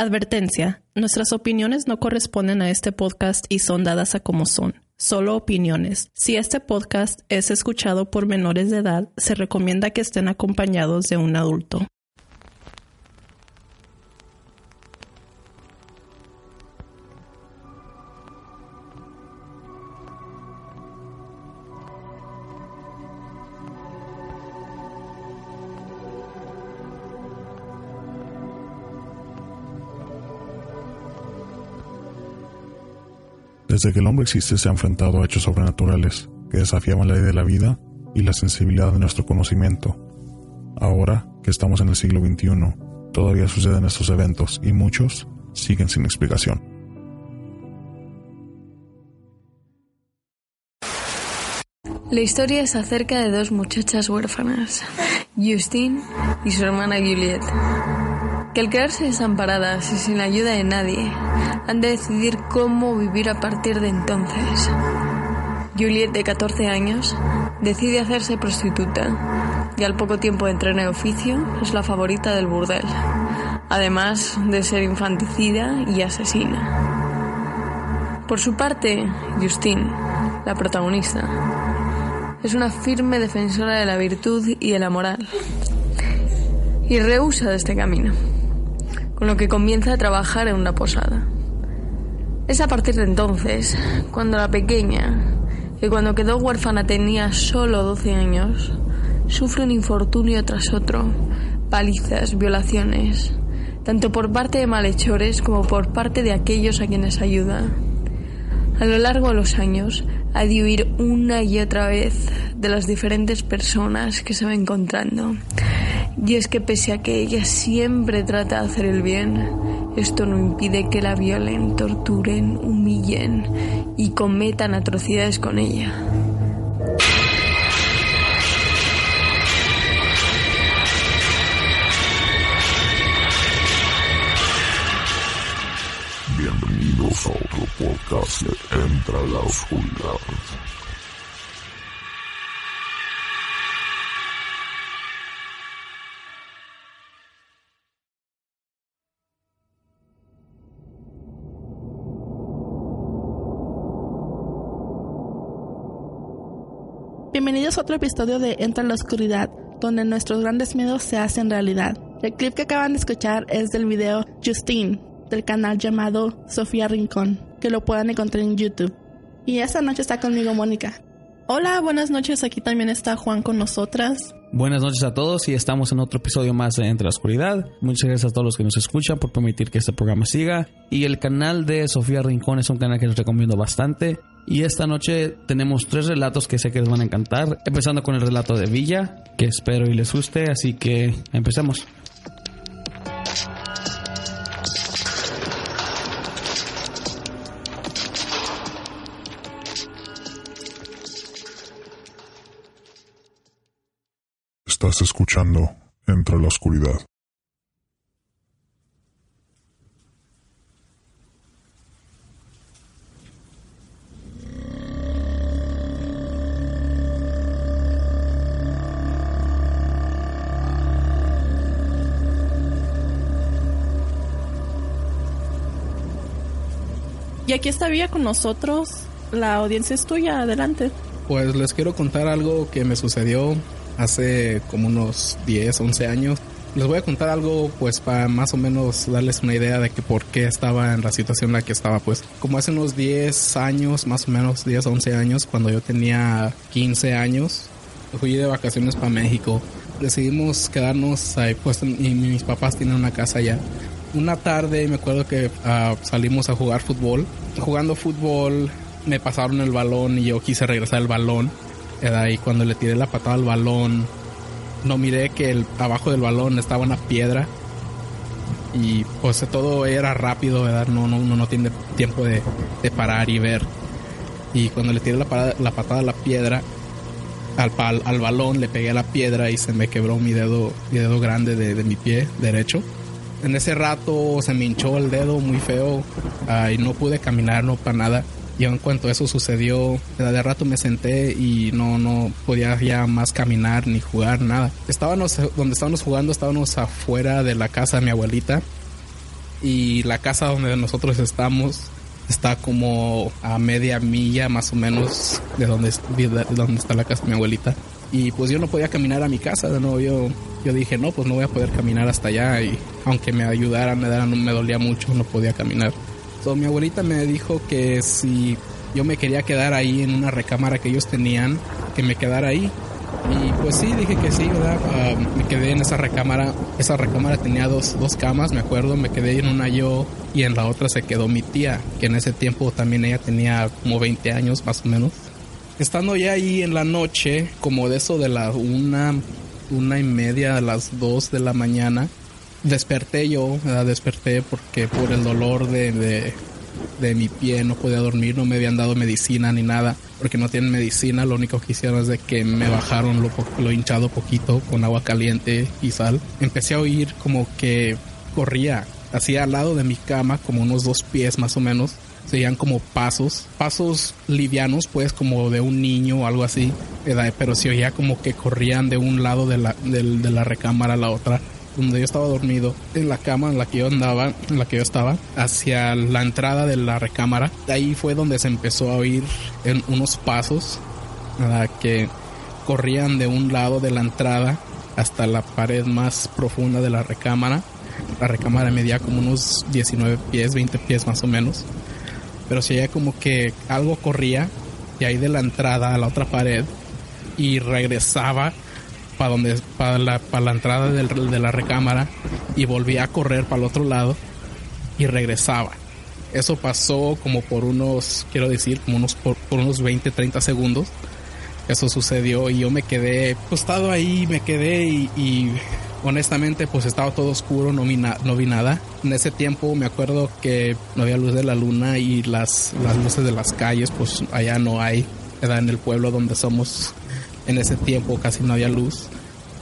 Advertencia. Nuestras opiniones no corresponden a este podcast y son dadas a como son. Solo opiniones. Si este podcast es escuchado por menores de edad, se recomienda que estén acompañados de un adulto. Desde que el hombre existe se ha enfrentado a hechos sobrenaturales que desafiaban la ley de la vida y la sensibilidad de nuestro conocimiento. Ahora que estamos en el siglo XXI, todavía suceden estos eventos y muchos siguen sin explicación. La historia es acerca de dos muchachas huérfanas, Justine y su hermana Juliette, que al quedarse desamparadas y sin ayuda de nadie, han de decidir cómo vivir a partir de entonces. Juliette, de 14 años, decide hacerse prostituta y al poco tiempo de entrar en el oficio es la favorita del burdel, además de ser infanticida y asesina. Por su parte, Justine, la protagonista, es una firme defensora de la virtud y de la moral y rehúsa de este camino, con lo que comienza a trabajar en una posada. Es a partir de entonces cuando la pequeña, que cuando quedó huérfana tenía solo 12 años, sufre un infortunio tras otro, palizas, violaciones, tanto por parte de malhechores como por parte de aquellos a quienes ayuda. A lo largo de los años ha de huir una y otra vez de las diferentes personas que se va encontrando. Y es que pese a que ella siempre trata de hacer el bien, esto no impide que la violen, torturen, humillen y cometan atrocidades con ella. Bienvenidos a otro podcast de Entra la Oscuridad. Bienvenidos a otro episodio de Entra la Oscuridad, donde nuestros grandes miedos se hacen realidad. El clip que acaban de escuchar es del video Justine, del canal llamado Sofía Rincón, que lo puedan encontrar en YouTube. Y esta noche está conmigo Mónica. Hola, buenas noches. Aquí también está Juan con nosotras. Buenas noches a todos y estamos en otro episodio más de Entre la Oscuridad. Muchas gracias a todos los que nos escuchan por permitir que este programa siga. Y el canal de Sofía Rincón es un canal que les recomiendo bastante. Y esta noche tenemos tres relatos que sé que les van a encantar. Empezando con el relato de Villa, que espero y les guste. Así que empecemos. Estás escuchando Entra la Oscuridad. Y aquí está Villa con nosotros. La audiencia es tuya. Adelante. Pues les quiero contar algo que me sucedió hace como unos 10, 11 años. Les voy a contar algo pues para más o menos darles una idea de que por qué estaba en la situación en la que estaba pues. Como hace unos 10 años, más o menos 10, 11 años, cuando yo tenía 15 años, fui de vacaciones para México. Decidimos quedarnos ahí pues y mis papás tienen una casa allá. Una tarde me acuerdo que ah, salimos a jugar fútbol. Jugando fútbol me pasaron el balón y yo quise regresar el balón y cuando le tiré la patada al balón, no miré que el, abajo del balón estaba una piedra. Y pues todo era rápido, ¿verdad? No, no, uno no tiene tiempo de, parar y ver. Y cuando le tiré la, patada a la piedra, al, al, al, balón, le pegué a la piedra y se me quebró mi dedo, dedo grande de, de mi pie derecho. En ese rato se me hinchó el dedo muy feo y no pude caminar, no para nada. Y en cuanto eso sucedió, de rato me senté y no, no podía ya más caminar ni jugar, nada. Estábamos, donde estábamos jugando, estábamos afuera de la casa de mi abuelita. y la casa donde nosotros estamos está como a media milla más o menos de donde, de donde está la casa de mi abuelita. Y pues yo no podía caminar a mi casa, ¿no? Yo, yo dije, no, pues no voy a poder caminar hasta allá. Y aunque me ayudaran, me, daran, me dolía mucho, no podía caminar. Entonces mi abuelita me dijo que si yo me quería quedar ahí en una recámara que ellos tenían, que me quedara ahí. Y pues sí, dije que sí, ¿verdad? Ah, me quedé en esa recámara. Esa recámara tenía dos, dos camas, me acuerdo. Me quedé en una yo y en la otra se quedó mi tía, que en ese tiempo también ella tenía como 20 años más o menos. Estando ya ahí en la noche, como de eso de la una, una y media a las dos de la mañana, desperté yo, ¿verdad? desperté porque por el dolor de, de, mi pie no podía dormir, no me habían dado medicina ni nada, porque no tienen medicina, lo único que hicieron es de que me bajaron lo, lo hinchado poquito con agua caliente y sal. Empecé a oír como que corría, hacía al lado de mi cama, como unos dos pies más o menos, serían como pasos, pasos livianos, pues como de un niño o algo así, pero se oía como que corrían de un lado de la, de, de la recámara a la otra donde yo estaba dormido, en la cama en la que yo andaba, en la que yo estaba, hacia la entrada de la recámara. Ahí fue donde se empezó a oír en unos pasos que corrían de un lado de la entrada hasta la pared más profunda de la recámara. La recámara medía como unos 19 pies, 20 pies más o menos. Pero se oía como que algo corría de ahí de la entrada a la otra pared y regresaba para donde para la, para la entrada del, de la recámara y volvía a correr para el otro lado y regresaba. Eso pasó como por unos, quiero decir, como unos por, unos 20, 30 segundos. Eso sucedió y yo me quedé postado ahí, me quedé y, honestamente pues estaba todo oscuro, no vi, nada. En ese tiempo me acuerdo que no había luz de la luna y las, las luces de las calles pues allá no hay. En el pueblo donde somos en ese tiempo casi no había luz.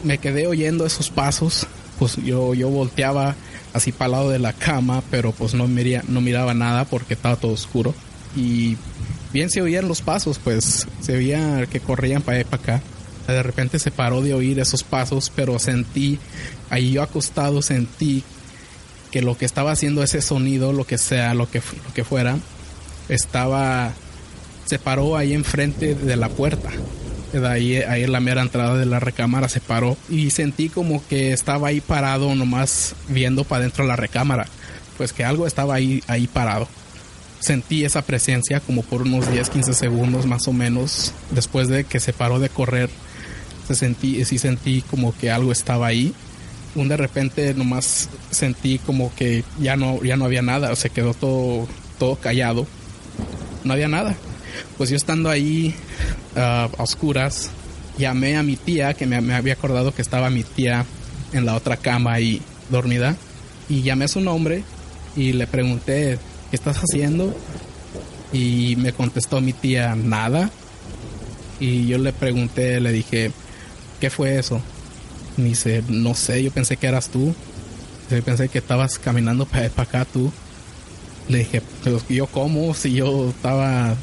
Me quedé oyendo esos pasos, pues yo, yo volteaba así para lado de la cama, pero pues no, miría, no miraba nada porque estaba todo oscuro. Y bien se oían los pasos, pues se oía que corrían para allá para acá. De repente se paró de oír esos pasos, pero sentí, ahí yo acostado sentí que lo que estaba haciendo ese sonido, lo que sea, lo que, lo que fuera, estaba, se paró ahí enfrente de la puerta ahí, ahí en la mera entrada de la recámara se paró y sentí como que estaba ahí parado nomás viendo para dentro de la recámara. Pues que algo estaba ahí, ahí parado. Sentí esa presencia como por unos 10, 15 segundos más o menos. Después de que se paró de correr, se sentí, sí sentí como que algo estaba ahí. Un de repente nomás sentí como que ya no, ya no había nada. Se quedó todo, todo callado. No había nada pues yo estando ahí ah, a oscuras, llamé a mi tía, que me, había acordado que estaba mi tía en la otra cama ahí dormida, y llamé a su nombre y le pregunté, ¿qué estás haciendo? Y me contestó mi tía, nada. Y yo le pregunté, le dije, ¿qué fue eso? Me dice, no sé, yo pensé que eras tú. Yo pensé que estabas caminando para acá tú. Le dije, pero yo cómo, si yo estaba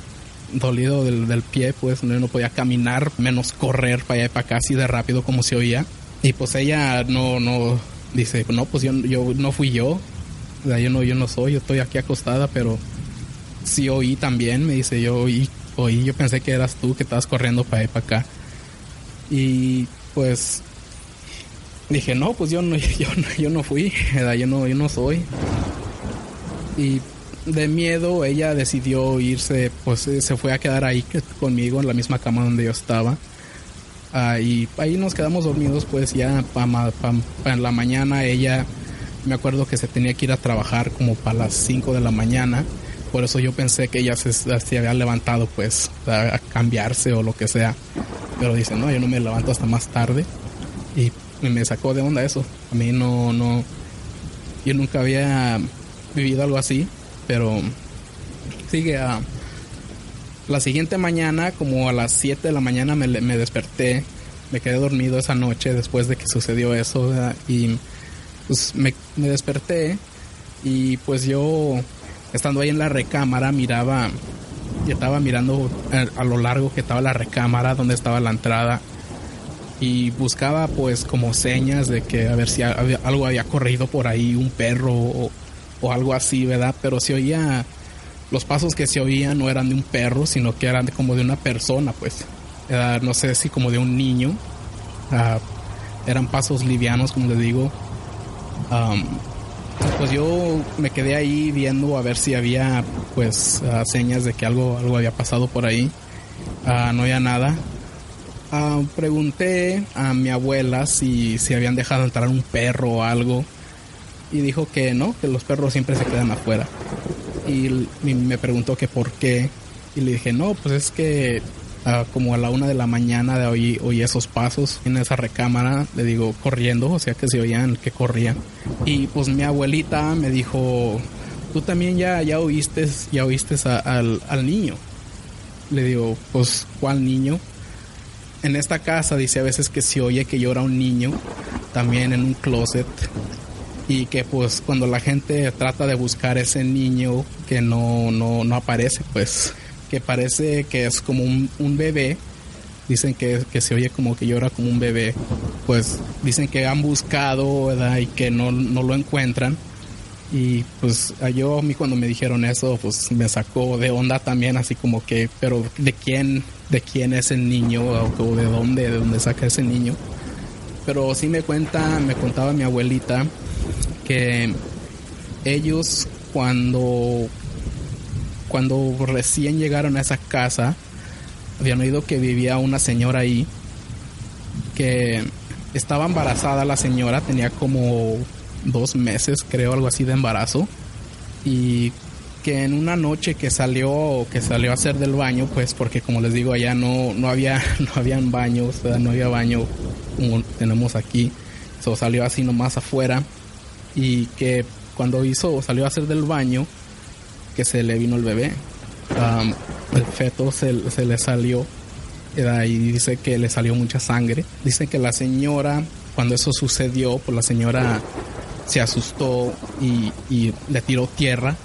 dolido del, pie, pues no, no, podía caminar, menos correr para allá y para acá así de rápido como se oía. Y pues ella no, no, dice, no, pues yo, yo no fui yo, yo no, yo no soy, yo estoy aquí acostada, pero sí oí también, me dice, yo oí, oí, yo pensé que eras tú que estabas corriendo para allá y para acá. Y pues dije, no, pues yo no, yo, yo no fui, yo no, yo no soy. Y de miedo ella decidió irse, pues eh, se fue a quedar ahí conmigo en la misma cama donde yo estaba. Ah, y ahí nos quedamos dormidos, pues ya para en la mañana ella, me acuerdo que se tenía que ir a trabajar como para las 5 de la mañana. Por eso yo pensé que ella se, se había levantado pues a, cambiarse o lo que sea. Pero dice, no, yo no me levanto hasta más tarde. Y me sacó de onda eso. A mí no, no, yo nunca había vivido algo así pero sigue a... La siguiente mañana, como a las 7 de la mañana, me, me desperté. Me quedé dormido esa noche después de que sucedió eso. Y pues me, me desperté. Y pues yo, estando ahí en la recámara, miraba. Y estaba mirando a, lo largo que estaba la recámara, donde estaba la entrada. Y buscaba pues como señas de que a ver si algo había corrido por ahí, un perro o, o algo así, ¿verdad? Pero se oía, los pasos que se oían no eran de un perro, sino que eran como de una persona, pues. no sé si como de un niño. Ah, eran pasos livianos, como les digo. Pues yo me quedé ahí viendo a ver si había pues ah, señas de que algo, algo había pasado por ahí. Ah, no había nada. pregunté a mi abuela si, si habían dejado entrar un perro o algo y dijo que no, que los perros siempre se quedan afuera. Y me preguntó que por qué. Y le dije, no, pues es que ah, como a la una de la mañana de hoy oí esos pasos en esa recámara, le digo, corriendo, o sea que se oían que corrían. Y pues mi abuelita me dijo, tú también ya, ya oíste, ya oíste al, al niño. Le digo, pues, ¿cuál niño? En esta casa dice a veces que se oye que llora un niño, también en un closet y que pues cuando la gente trata de buscar ese niño que no, no, no aparece, pues que parece que es como un, un bebé, dicen que, que, se oye como que llora como un bebé, pues dicen que han buscado ¿verdad? y que no, no lo encuentran. Y pues yo a mí cuando me dijeron eso, pues me sacó de onda también, así como que, pero ¿de quién, de quién es el niño o de dónde, de dónde saca ese niño? Pero sí me cuenta, me contaba mi abuelita que ellos cuando cuando recién llegaron a esa casa habían oído que vivía una señora ahí que estaba embarazada la señora tenía como dos meses creo algo así de embarazo y que en una noche que salió que salió a hacer del baño pues porque como les digo allá no no había no habían baños no había baño como tenemos aquí. So salió así nomás afuera y que cuando hizo salió a hacer del baño que se le vino el bebé el feto se, le salió y dice que le salió mucha sangre. Dice que la señora cuando eso sucedió pues la señora se asustó y, y le tiró tierra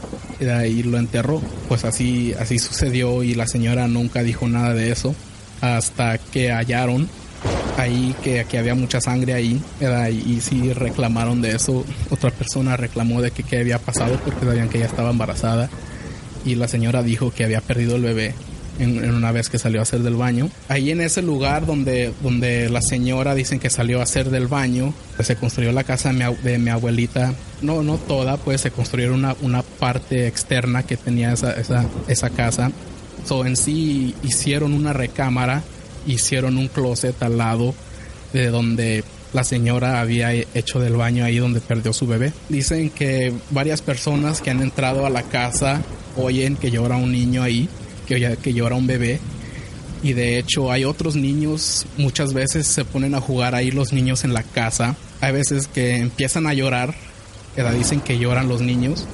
y lo enterró. Pues así así sucedió y la señora nunca dijo nada de eso hasta que hallaron ahí que, que, había mucha sangre ahí y, y, sí reclamaron de eso otra persona reclamó de que qué había pasado porque sabían que ella estaba embarazada y la señora dijo que había perdido el bebé en, una vez que salió a hacer del baño. Ahí en ese lugar donde, donde la señora dicen que salió a hacer del baño, pues se construyó la casa de mi, abuelita. No, no toda, pues se construyó una, una parte externa que tenía esa, esa, esa casa. So, en sí hicieron una recámara hicieron un closet al lado de donde la señora había hecho del baño ahí donde perdió su bebé. Dicen que varias personas que han entrado a la casa oyen que llora un niño ahí, que, que llora un bebé. Y de hecho hay otros niños, muchas veces se ponen a jugar ahí los niños en la casa. Hay veces que empiezan a llorar, que dicen que lloran los niños.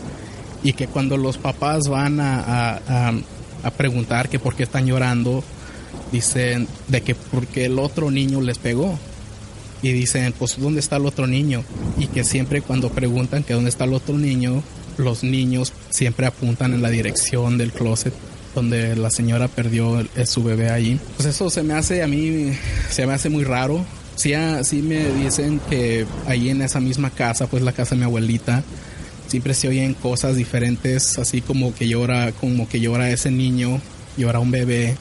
Y que cuando los papás van a, a, a preguntar que por qué están llorando, dicen de que porque el otro niño les pegó. Y dicen, pues ¿dónde está el otro niño? Y que siempre cuando preguntan que dónde está el otro niño, los niños siempre apuntan en la dirección del closet donde la señora perdió su bebé ahí. Pues eso se me hace a mí, se me hace muy raro. Sí, ah, sí me dicen que ahí en esa misma casa, pues la casa de mi abuelita, siempre se oyen cosas diferentes, así como que llora, como que llora ese niño, llora un bebé,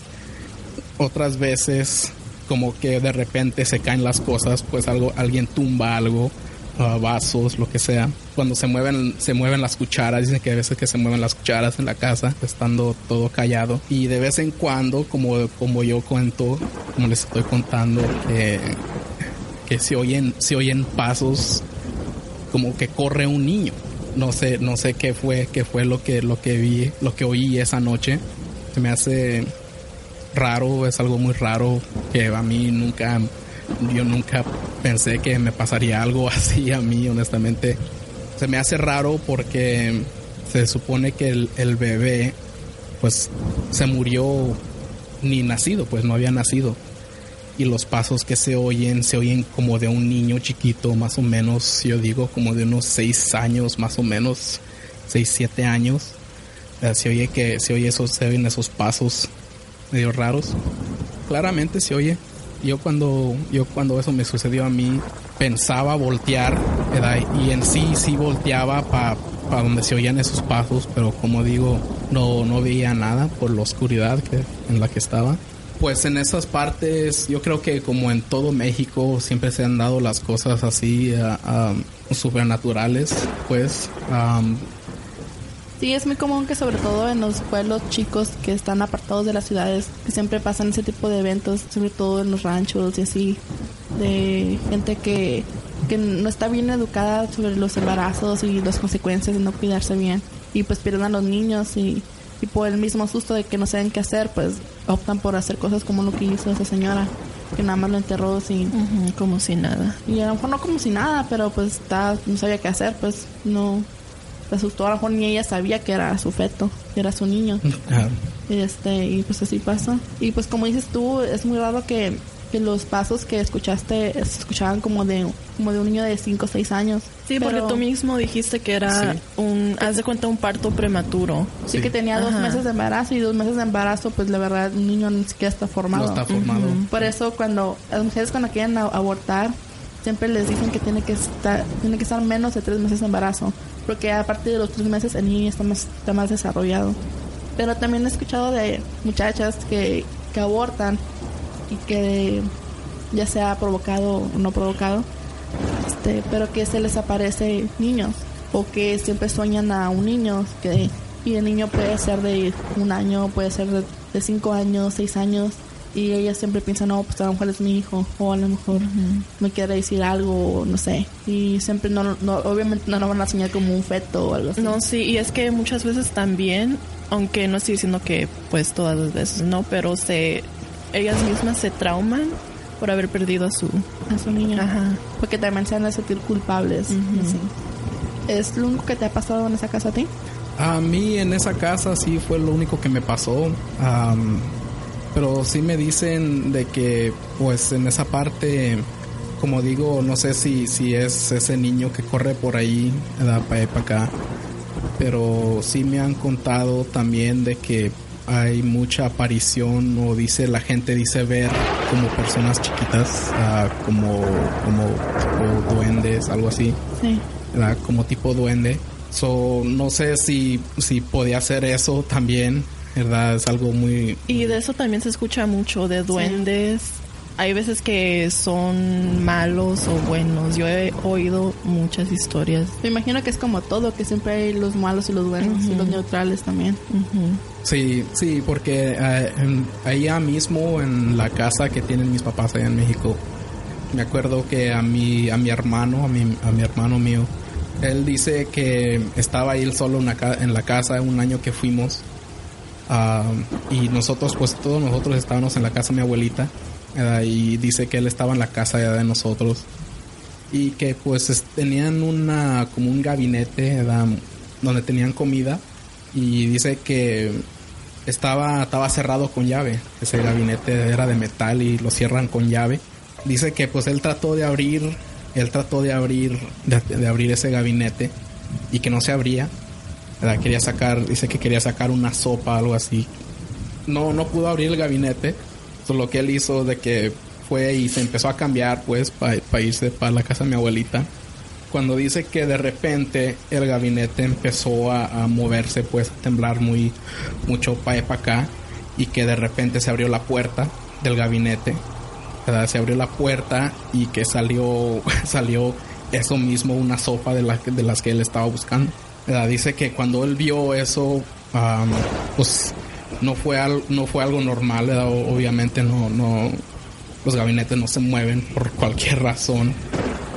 otras veces como que de repente se caen las cosas, pues algo, alguien tumba algo, uh, vasos, lo que sea. Cuando se mueven, se mueven las cucharas, dicen que a veces que se mueven las cucharas en la casa, estando todo callado. Y de vez en cuando, como, como yo cuento, como les estoy contando, que, que se oyen, se oyen pasos como que corre un niño. No sé, no sé qué fue, qué fue lo que, lo que vi, lo que oí esa noche. Se me hace raro, es algo muy raro que a mí nunca, yo nunca pensé que me pasaría algo así a mí, honestamente. Se me hace raro porque se supone que el, el bebé, pues, se murió ni nacido, pues no había nacido. Y los pasos que se oyen, se oyen como de un niño chiquito, más o menos, yo digo, como de unos seis años, más o menos, seis, siete años. Eh, se oye que se oye esos, se oyen esos pasos medio raros. Claramente se oye. Yo cuando, yo cuando eso me sucedió a mí, pensaba voltear, y en sí sí volteaba para para donde se oían esos pasos, pero como digo, no, no veía nada por la oscuridad que, en la que estaba. Pues en esas partes, yo creo que como en todo México siempre se han dado las cosas así uh, supernaturales, pues. Um, Sí, es muy común que sobre todo en los pueblos chicos que están apartados de las ciudades, que siempre pasan ese tipo de eventos, sobre todo en los ranchos y así, de gente que, que no está bien educada sobre los embarazos y las consecuencias de no cuidarse bien. Y pues pierden a los niños y, y por el mismo susto de que no saben qué hacer, pues optan por hacer cosas como lo que hizo esa señora, que nada más lo enterró sin... como si nada. Y a lo mejor no como si nada, pero pues está, no sabía qué hacer, pues no se asustó a lo mejor ni ella sabía que era su feto, que era su niño. Este, y pues así pasa. Y pues como dices tú, es muy raro que, que los pasos que escuchaste se escuchaban como de, como de un niño de 5 o 6 años. Sí, porque tú mismo dijiste que era un, haz de cuenta, un parto prematuro. Sí, que tenía dos meses de embarazo y dos meses de embarazo, pues la verdad, un niño ni siquiera está formado. No está formado. Por eso cuando las mujeres cuando quieren abortar, siempre les dicen que tiene que estar, tiene que estar menos de tres meses de embarazo porque a partir de los tres meses el niño está más, está más desarrollado. Pero también he escuchado de muchachas que, que abortan y que ya sea provocado o no provocado, este, pero que se les aparece niños o que siempre sueñan a un niño que y el niño puede ser de un año, puede ser de, de cinco años, seis años y ella siempre piensa, no, pues a lo mejor es mi hijo, o a lo mejor me quiere decir algo, no sé. Y siempre, no, no, obviamente no lo van a enseñar como un feto o algo así. No, sí, y es que muchas veces también, aunque no estoy diciendo que pues todas las veces no, pero se, ellas mismas se trauman por haber perdido a su, a su niño. Ajá. Porque también se van a sentir culpables. ¿Es lo único que te ha pasado en esa casa a ti? A mí en esa casa sí fue lo único que me pasó pero sí me dicen de que pues en esa parte como digo no sé si si es ese niño que corre por ahí da para acá pero sí me han contado también de que hay mucha aparición o dice la gente dice ver como personas chiquitas uh, como como tipo duendes algo así. Sí. como tipo duende. So no sé si si podía hacer eso también ¿verdad? Es algo muy... Y de eso también se escucha mucho, de duendes. Hay veces que son malos o buenos. Yo he oído muchas historias. Me imagino que es como todo, que siempre hay los malos y los buenos y los neutrales también. Sí, sí, porque eh, allá mismo en la casa que tienen mis papás allá en México, me acuerdo que a mi, a mi hermano, a mi, a mi hermano mío, él dice que estaba ahí solo en la casa un año que fuimos y nosotros, pues todos nosotros estábamos en la casa de mi abuelita. Y dice que él estaba en la casa de nosotros. Y que pues tenían una, como un gabinete donde tenían comida. Y dice que estaba, estaba cerrado con llave. Ese gabinete era de metal y lo cierran con llave. Dice que pues él trató de abrir, él trató de abrir, de abrir ese gabinete y que no se abría Quería sacar, dice que quería sacar una sopa, algo así. No, no pudo abrir el gabinete. Entonces, lo que él hizo de que fue y se empezó a cambiar, pues, para irse para la casa de mi abuelita. Cuando dice que de repente el gabinete empezó a, moverse, pues, a temblar muy, mucho para acá. Y que de repente se abrió la puerta del gabinete. Se abrió la puerta y que salió, salió eso mismo, una sopa de, la, de las que él estaba buscando. Dice que cuando él vio eso, pues no fue, no fue algo normal, obviamente no, no, los gabinetes no se mueven por cualquier razón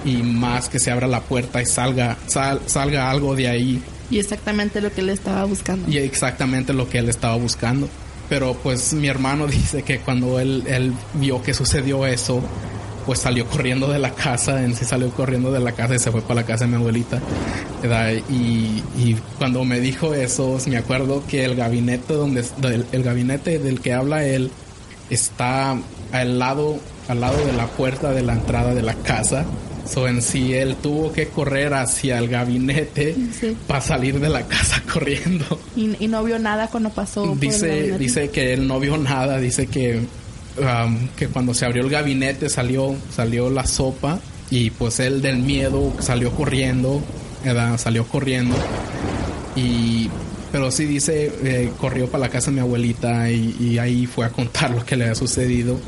y más que se abra la puerta y salga, salga algo de ahí. Y exactamente lo que él estaba buscando. Y exactamente lo que él estaba buscando. Pero pues mi hermano dice que cuando él, él vio que sucedió eso, pues salió corriendo de la casa, en sí salió corriendo de la casa y se fue para la casa de mi abuelita. Y, y, cuando me dijo eso, me acuerdo que el gabinete donde el, gabinete del que habla él está al lado al lado de la puerta de la entrada de la casa. So, en sí él tuvo que correr hacia el gabinete para salir de la casa corriendo. Y, no vio nada cuando pasó. Dice, dice que él no vio nada, dice que que cuando se abrió el gabinete salió, salió la sopa y pues él del miedo salió corriendo ¿verdad? salió corriendo y pero sí dice eh, corrió para la casa de mi abuelita y, y, ahí fue a contar lo que le había sucedido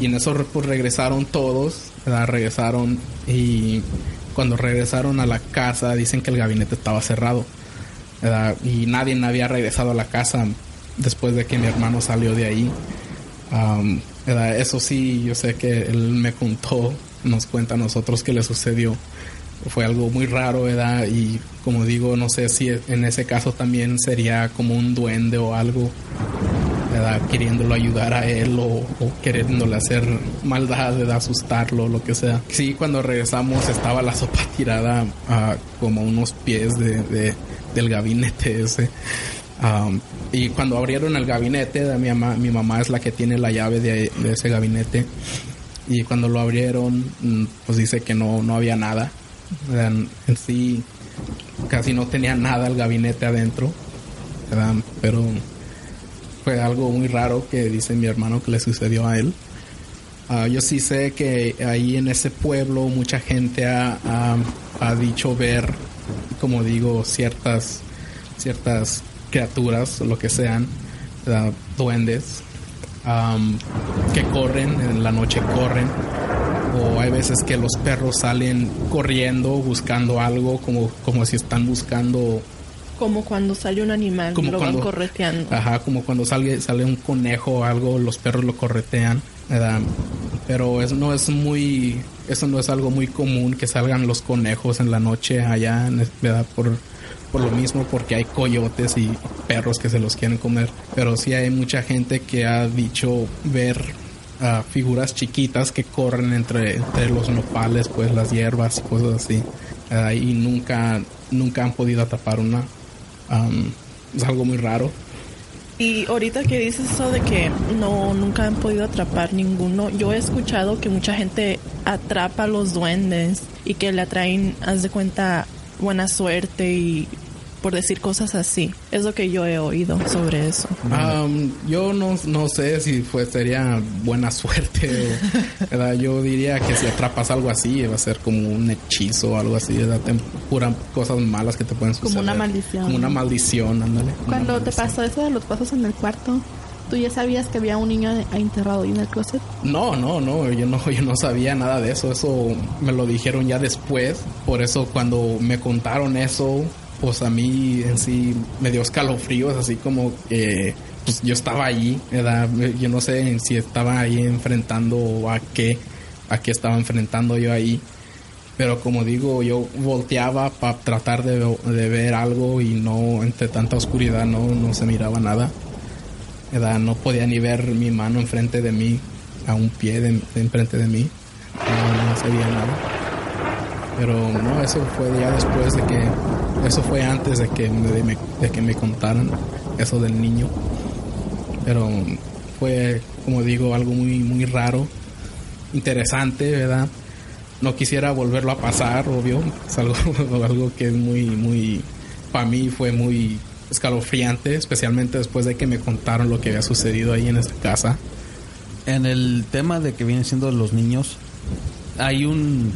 y en eso pues regresaron todos ¿verdad? regresaron y cuando regresaron a la casa dicen que el gabinete estaba cerrado ¿verdad? y nadie había regresado a la casa después de que mi hermano salió de ahí um, eso sí yo sé que él me contó nos cuenta a nosotros que le sucedió fue algo muy raro, ¿verdad? Y como digo, no sé si en ese caso también sería como un duende o algo, ¿verdad? Queriéndolo ayudar a él o, o queriéndole hacer maldad, ¿verdad? Asustarlo, lo que sea. Sí, cuando regresamos estaba la sopa tirada a como unos pies de, de, del gabinete ese. Y cuando abrieron el gabinete, de mi, mamá, mi mamá es la que tiene la llave de, de ese gabinete. Y cuando lo abrieron, pues dice que no, no había nada en sí casi no tenía nada el gabinete adentro, ¿verdad? pero fue algo muy raro que dice mi hermano que le sucedió a él. Uh, yo sí sé que ahí en ese pueblo mucha gente ha, ha, ha dicho ver, como digo, ciertas, ciertas criaturas, lo que sean, duendes, um, que corren, en la noche corren o hay veces que los perros salen corriendo buscando algo como, como si están buscando como cuando sale un animal como lo cuando, van correteando ajá como cuando sale sale un conejo o algo los perros lo corretean ¿verdad? pero eso no es muy eso no es algo muy común que salgan los conejos en la noche allá ¿verdad? por por lo mismo porque hay coyotes y perros que se los quieren comer pero sí hay mucha gente que ha dicho ver uh, figuras chiquitas que corren entre, entre, los nopales, pues las hierbas y cosas así. Uh, y nunca, nunca han podido atrapar una. Um, es algo muy raro. Y ahorita que dices eso de que no nunca han podido atrapar ninguno, yo he escuchado que mucha gente atrapa a los duendes y que le atraen, haz de cuenta, buena suerte y por decir cosas así. Es lo que yo he oído sobre eso. Um, yo no, no sé si fue, sería buena suerte. ¿verdad? Yo diría que si atrapas algo así, va a ser como un hechizo o algo así. ¿verdad? Te puran cosas malas que te pueden suceder. Como una maldición. Como una maldición, ándale. Cuando una te pasó eso de los pasos en el cuarto, ¿Tú ya sabías que había un niño enterrado ahí en el closet? No, no, no, yo no, yo no sabía nada de eso. Eso me lo dijeron ya después. Por eso cuando me contaron eso, pues a mí en sí me dio escalofríos, así como que pues yo estaba allí, ¿verdad? Yo no sé si estaba ahí enfrentando a qué, a qué estaba enfrentando yo ahí. Pero como digo, yo volteaba para tratar de, de, ver algo y no, entre tanta oscuridad, no, no se miraba nada. ¿Verdad? No podía ni ver mi mano enfrente de mí, a un pie de, de enfrente de mí. No, no se veía nada. Pero no, eso fue ya después de que eso fue antes de que, me, de que me contaran eso del niño. Pero fue, como digo, algo muy, muy raro, interesante, ¿verdad? No quisiera volverlo a pasar, obvio. Es algo, algo que es muy, muy, para mí fue muy escalofriante, especialmente después de que me contaron lo que había sucedido ahí en esa casa. En el tema de que vienen siendo los niños, hay un,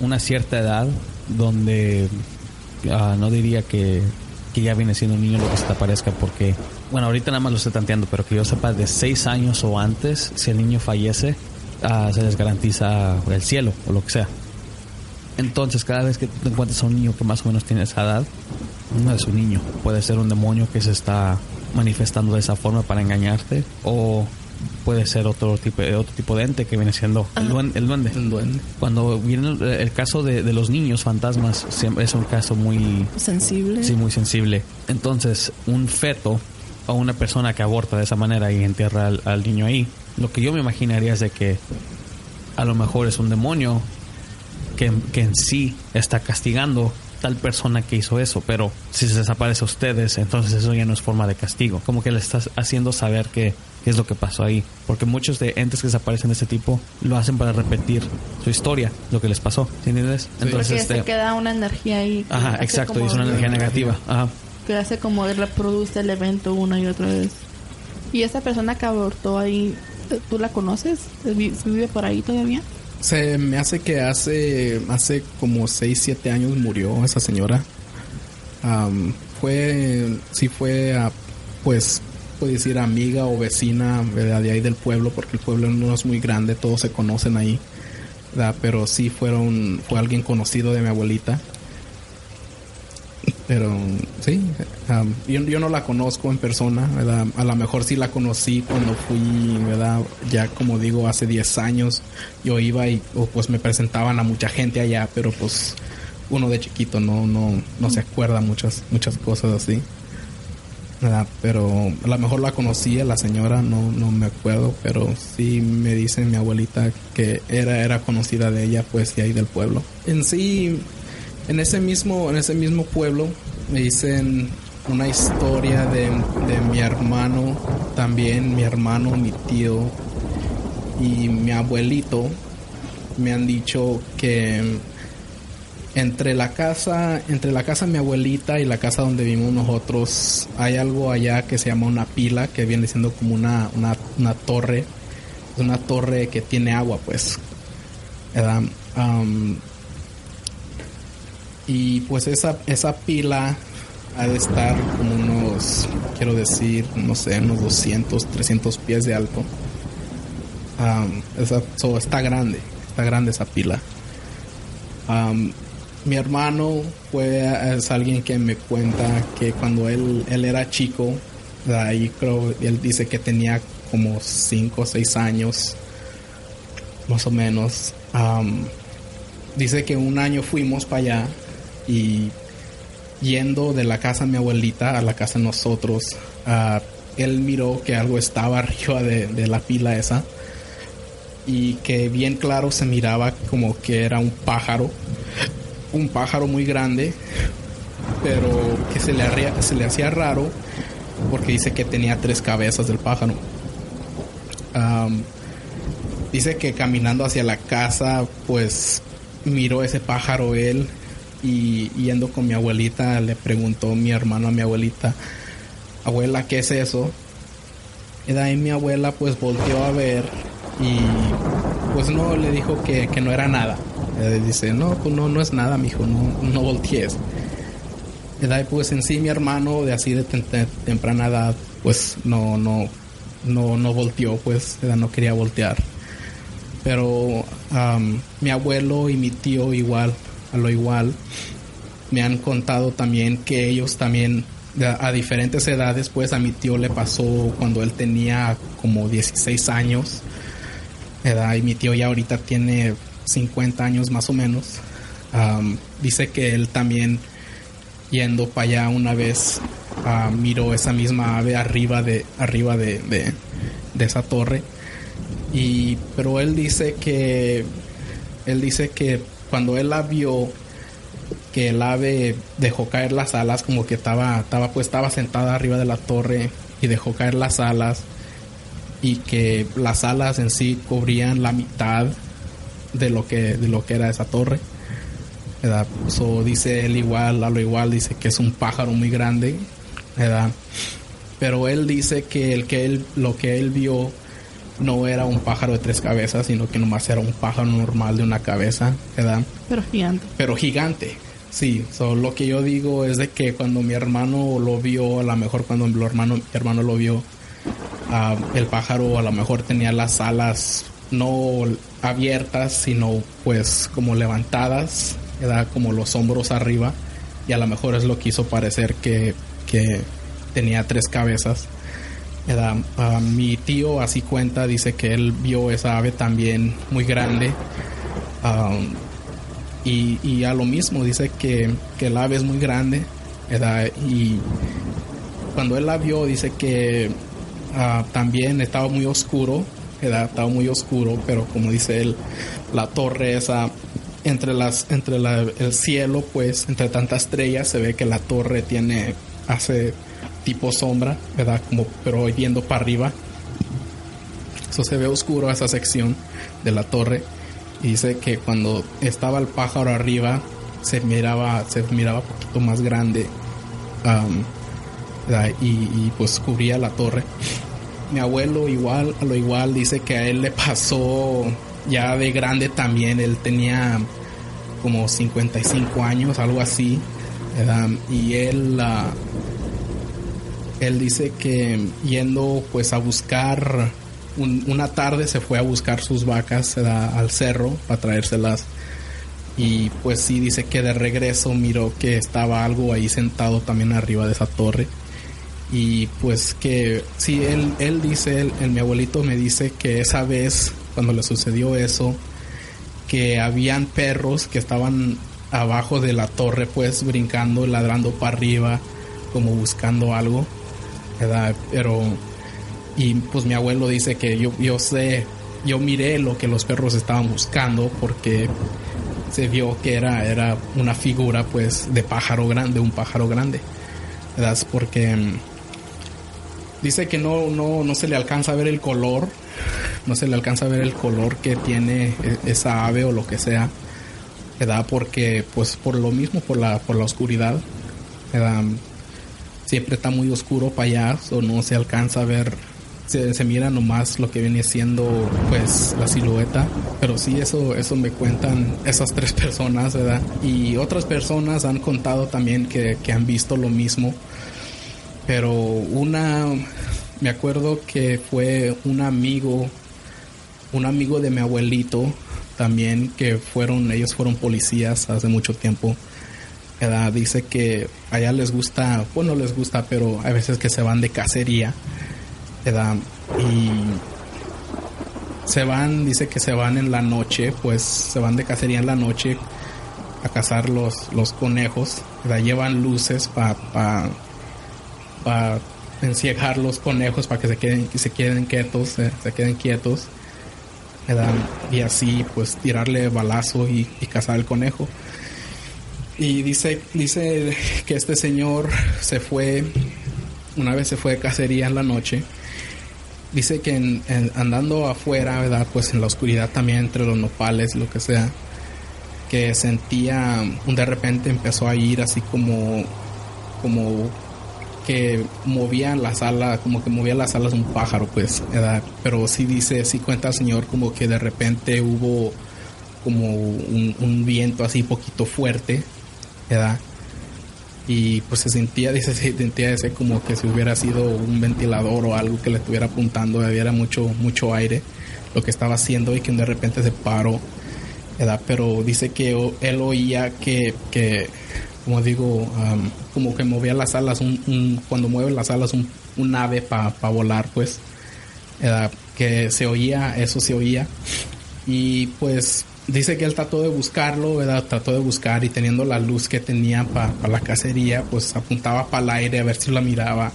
una cierta edad donde uh, no diría que, que, ya viene siendo un niño lo que se te aparezca porque, bueno, ahorita nada más lo estoy tanteando, pero que yo sepa de seis años o antes, si el niño fallece, uh, se les garantiza el cielo o lo que sea. Entonces, cada vez que te encuentres a un niño que más o menos tiene esa edad, no es un niño, puede ser un demonio que se está manifestando de esa forma para engañarte o puede ser otro tipo otro tipo de ente que viene siendo el duende, el duende. El duende. Cuando viene el, el caso de, de, los niños fantasmas, siempre es un caso muy sensible. Sí, muy sensible. Entonces, un feto o una persona que aborta de esa manera y entierra al, al niño ahí, lo que yo me imaginaría es de que a lo mejor es un demonio que, que en sí está castigando tal persona que hizo eso, pero si se desaparece a ustedes, entonces eso ya no es forma de castigo. Como que le estás haciendo saber que qué es lo que pasó ahí. Porque muchos de entes que desaparecen de este tipo lo hacen para repetir su historia, lo que les pasó. ¿Sí entiendes? Sí. Entonces Porque este, se queda una energía ahí. Ajá, exacto, y es una energía negativa. Ajá. Que hace como reproduce el evento una y otra vez. Y esa persona que abortó ahí, ¿tú la conoces? ¿Vive por ahí todavía? Se me hace que hace hace como 6, 7 años murió esa señora. Am, fue, sí fue, a, pues, puede decir amiga o vecina de ahí del pueblo, porque el pueblo no es muy grande, todos se conocen ahí, pero sí fueron, fue alguien conocido de mi abuelita. Pero sí, am, yo, yo no la conozco en persona, ¿verdad? A lo mejor sí la conocí cuando fui, ¿verdad? Ya como digo, hace 10 años yo iba y pues me presentaban a mucha gente allá, pero pues uno de chiquito no, no, no se acuerda muchas, muchas cosas así. ¿verdad? Pero a lo mejor la conocí a la señora, no, no me acuerdo, pero sí me dice mi abuelita que era, era conocida de ella, pues de ahí del pueblo. En sí, en ese mismo, en ese mismo pueblo me dicen una historia de, de mi hermano, también mi hermano, mi tío y mi abuelito me han dicho que entre la casa, entre la casa de mi abuelita y la casa donde vivimos nosotros, hay algo allá que se llama una pila, que viene siendo como una, una, una torre, una torre que tiene agua, pues. ¿verdad? Y pues esa, esa pila ha de estar como unos, quiero decir, no sé, unos 200, 300 pies de alto. Am, esa, so, está grande, está grande esa pila. Am, mi hermano fue es alguien que me cuenta que cuando él, él era chico, de ahí creo, él dice que tenía como 5 o 6 años, más o menos. Am, dice que un año fuimos para allá y yendo de la casa de mi abuelita a la casa de nosotros, ah, él miró que algo estaba arriba de, de la pila esa y que bien claro se miraba como que era un pájaro, un pájaro muy grande, pero que se le, se le hacía raro porque dice que tenía tres cabezas del pájaro. Dice que caminando hacia la casa, pues miró ese pájaro él y yendo con mi abuelita le preguntó mi hermano a mi abuelita, abuela, ¿qué es eso? Y de ahí mi abuela pues volteó a ver y pues no le dijo que, que no era nada. Dice, no, pues no, no es nada, mijo, no, no voltees. Y de ahí pues en sí mi hermano de así de tem- tem- temprana edad pues no, no, no, no volteó, pues no quería voltear. Pero am, mi abuelo y mi tío igual, a lo igual, me han contado también que ellos también a diferentes edades, pues a mi tío le pasó cuando él tenía como 16 años, edad, y mi tío ya ahorita tiene 50 años más o menos. Dice que él también yendo para allá una vez ah, miró esa misma ave arriba de arriba de- de esa torre. Y pero él dice que él dice que cuando él la vio que el ave dejó caer las alas como que estaba estaba pues estaba sentada arriba de la torre y dejó caer las alas y que las alas en sí cubrían la mitad de lo que de lo que era esa torre ¿verdad? So, dice él igual, a lo igual, dice que es un pájaro muy grande. Pero él dice que el que él, lo que él vio no era un pájaro de tres cabezas, sino que nomás era un pájaro normal de una cabeza, ¿verdad? Pero gigante. Pero gigante. Sí, so, lo que yo digo es de que cuando mi hermano lo vio, a lo mejor cuando mi hermano, mi hermano lo vio, ah, el pájaro a lo mejor tenía las alas no abiertas, sino pues como levantadas, ¿verdad? como los hombros arriba, y a lo mejor es lo que hizo parecer que, que tenía tres cabezas. Ah, mi tío así cuenta, dice que él vio esa ave también muy grande. Ah, y, y a lo mismo dice que, que el ave es muy grande y cuando él la vio dice que ah, también estaba muy oscuro estaba muy oscuro pero como dice él la torre esa entre las entre la- el cielo pues entre tantas estrellas se ve que la torre tiene hace tipo sombra verdad como pero viendo para arriba. Eso se ve oscuro esa sección de la torre. Dice que cuando estaba el pájaro arriba se miraba se miraba un poquito más grande ¿verdad? y, pues cubría la torre. Mi abuelo igual a lo igual dice que a él le pasó ya de grande también. Él tenía como 55 años algo así ¿verdad? Y él, ah, él dice que yendo pues a buscar, un- una tarde se fue a buscar sus vacas ¿verdad? al cerro para traérselas. Y pues sí dice que de regreso miró que estaba algo ahí sentado también arriba de esa torre. Y pues que sí, él, él dice, él- mi abuelito me dice que esa vez, cuando le sucedió eso, que habían perros que estaban abajo de la torre, pues brincando, ladrando para arriba, como buscando algo, Pero, y pues mi abuelo dice que yo, yo sé, yo miré lo que los perros estaban buscando porque se vio que era, era una figura, pues, de pájaro grande, un pájaro grande, ¿verdad? Porque mm, dice que no, no, no se le alcanza a ver el color, no se le alcanza a ver el color que tiene e- esa ave o lo que sea, ¿verdad? Porque, pues, por lo mismo, por la, por la oscuridad, ¿verdad? Siempre está muy oscuro para allá, o no se alcanza a ver, se, se mira nomás lo que viene siendo, pues, la silueta, pero sí, eso, eso me cuentan esas tres personas, ¿verdad? Y otras personas han contado también que, que han visto lo mismo, pero una, me acuerdo que fue un amigo, un amigo de mi abuelito también, que fueron, ellos fueron policías hace mucho tiempo. ¿Verdad? Dice que allá les gusta, bueno, les gusta, pero hay veces que se van de cacería, ¿verdad? Y se van, dice que se van en la noche, pues se van de cacería en la noche a cazar los, los conejos, ¿verdad? Llevan luces para pa, pa los conejos para que se queden, que se queden quietos, se queden quietos, ¿verdad? Y así pues tirarle balazo y, y cazar el conejo. Y dice, dice que este señor se fue, una vez se fue de cacería en la noche. Dice que en- andando afuera, ¿verdad? Pues en la oscuridad también, entre los nopales, lo que sea, que sentía, de repente empezó a ir así como, como que movía las alas, como que movía las alas un pájaro, pues, ¿verdad? Pero sí dice, sí cuenta el señor como que de repente hubo como un, un viento así poquito fuerte, ¿verdad? Y pues se sentía, dice, se sentía ese como que si hubiera sido un ventilador o algo que le estuviera apuntando, había mucho, mucho aire lo que estaba haciendo y que de repente se paró, ¿verdad? Pero dice que él oía que, que como digo, am, como que movía las alas, un, un- cuando mueve las alas un, un ave para volar, pues, ¿verdad? que se oía, eso se oía. Y pues dice que él trató de buscarlo, ¿verdad? Trató de buscar y teniendo la luz que tenía para la cacería, pues apuntaba para el aire a ver si la miraba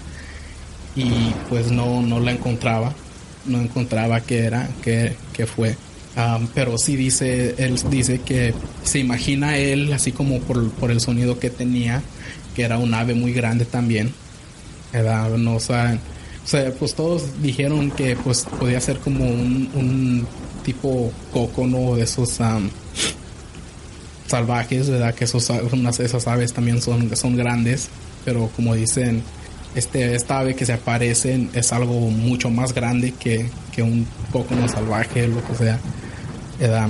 y pues no, no la encontraba, no encontraba qué era, qué, qué fue. Am, pero sí dice, él dice que se imagina él, así como por, por el sonido que tenía, que era un ave muy grande también. ¿verdad? No saben. O sea, pues todos dijeron que pues podía ser como un, un tipo cócono de esos am, salvajes, ¿verdad? Que esos, unas, esas aves también son, son grandes, pero como dicen, este, esta ave que se aparece es algo mucho más grande que, que un cócono salvaje, lo que sea, ¿verdad?